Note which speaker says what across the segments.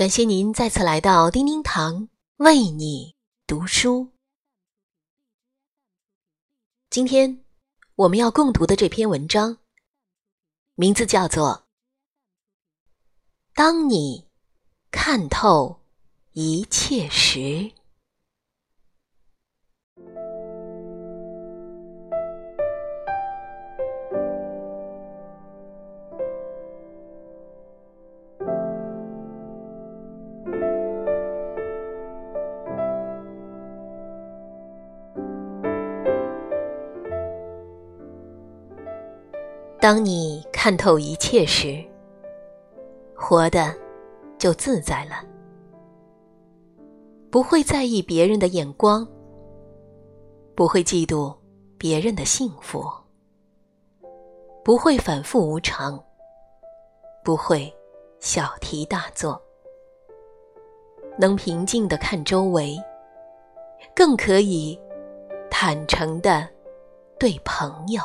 Speaker 1: 感谢您再次来到叮叮堂为你读书。今天我们要共读的这篇文章，名字叫做《当你看透一切时》。当你看透一切时，活的就自在了，不会在意别人的眼光，不会嫉妒别人的幸福，不会反复无常，不会小题大做，能平静的看周围，更可以坦诚的对朋友。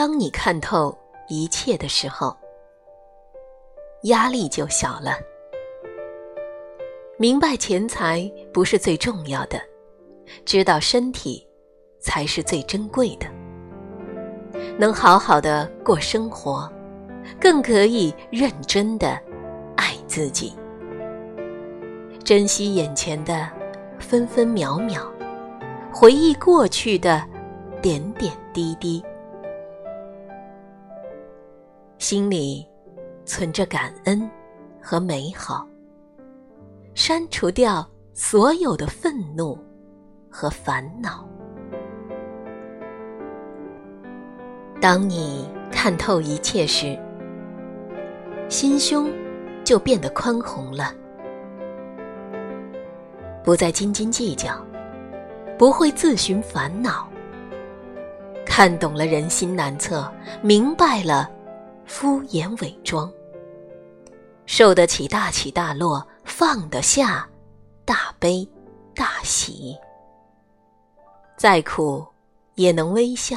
Speaker 1: 当你看透一切的时候，压力就小了。明白钱财不是最重要的，知道身体才是最珍贵的。能好好的过生活，更可以认真的爱自己，珍惜眼前的分分秒秒，回忆过去的点点滴滴。心里存着感恩和美好，删除掉所有的愤怒和烦恼。当你看透一切时，心胸就变得宽宏了，不再斤斤计较，不会自寻烦恼，看懂了人心难测，明白了。敷衍伪装，受得起大起大落，放得下大悲大喜。再苦也能微笑，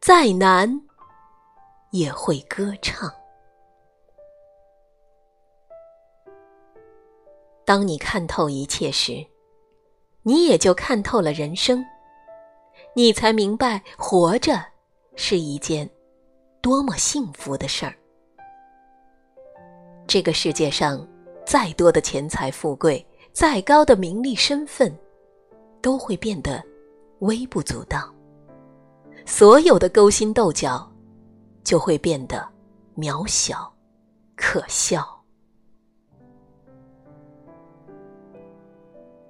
Speaker 1: 再难也会歌唱。当你看透一切时，你也就看透了人生，你才明白活着是一件。多么幸福的事儿！这个世界上，再多的钱财富贵，再高的名利身份，都会变得微不足道；所有的勾心斗角，就会变得渺小可笑。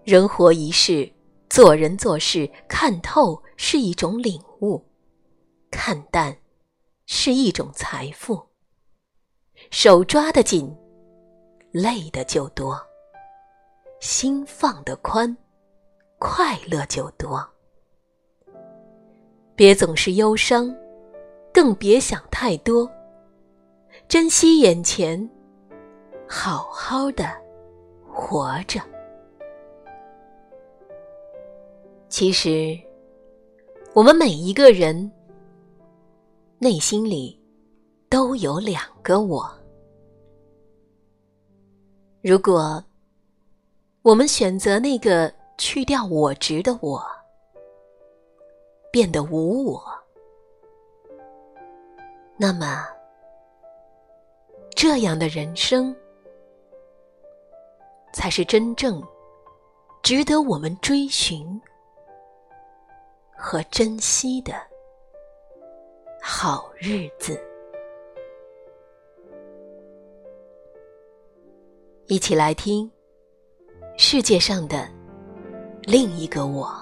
Speaker 1: 人活一世，做人做事，看透是一种领悟，看淡。是一种财富。手抓得紧，累的就多；心放得宽，快乐就多。别总是忧伤，更别想太多。珍惜眼前，好好的活着。其实，我们每一个人。内心里都有两个我。如果我们选择那个去掉我执的我，变得无我，那么这样的人生才是真正值得我们追寻和珍惜的。好日子，一起来听世界上的另一个我。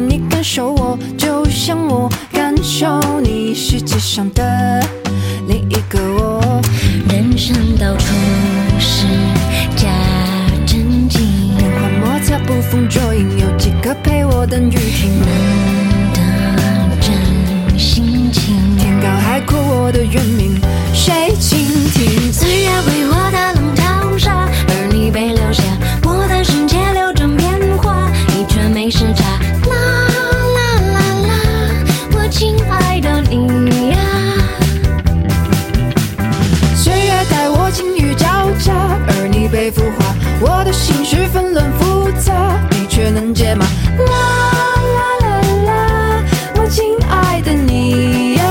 Speaker 1: 感受我就像我感受你世界上的另一个我。人
Speaker 2: 生到处是
Speaker 3: 纷乱复杂，你却能解码。啦啦啦啦，我亲爱的你呀。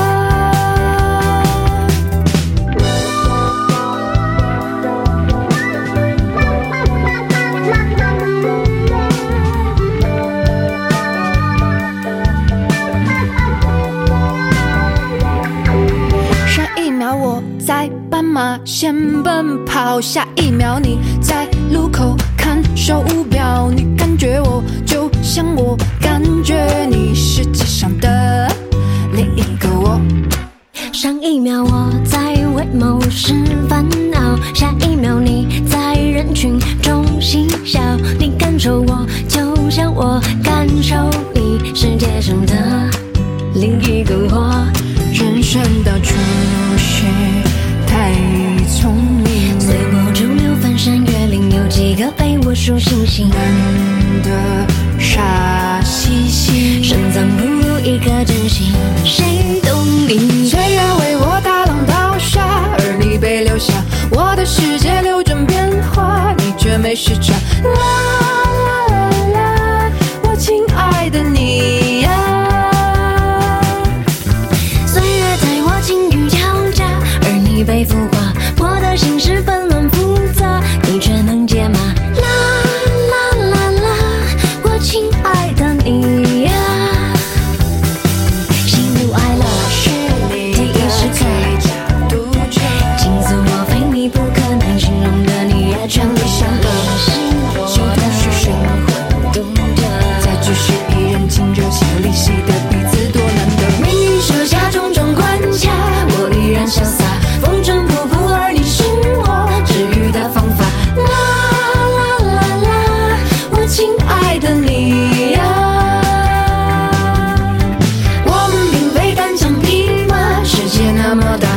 Speaker 3: 上一秒我在斑马线奔跑，下一秒你在路口。手表你感觉我就像我感觉你世界上的另一个我。
Speaker 2: 上一秒我在为某事烦恼下一秒你在人群中嬉笑你感受我就像我感受你。I'm.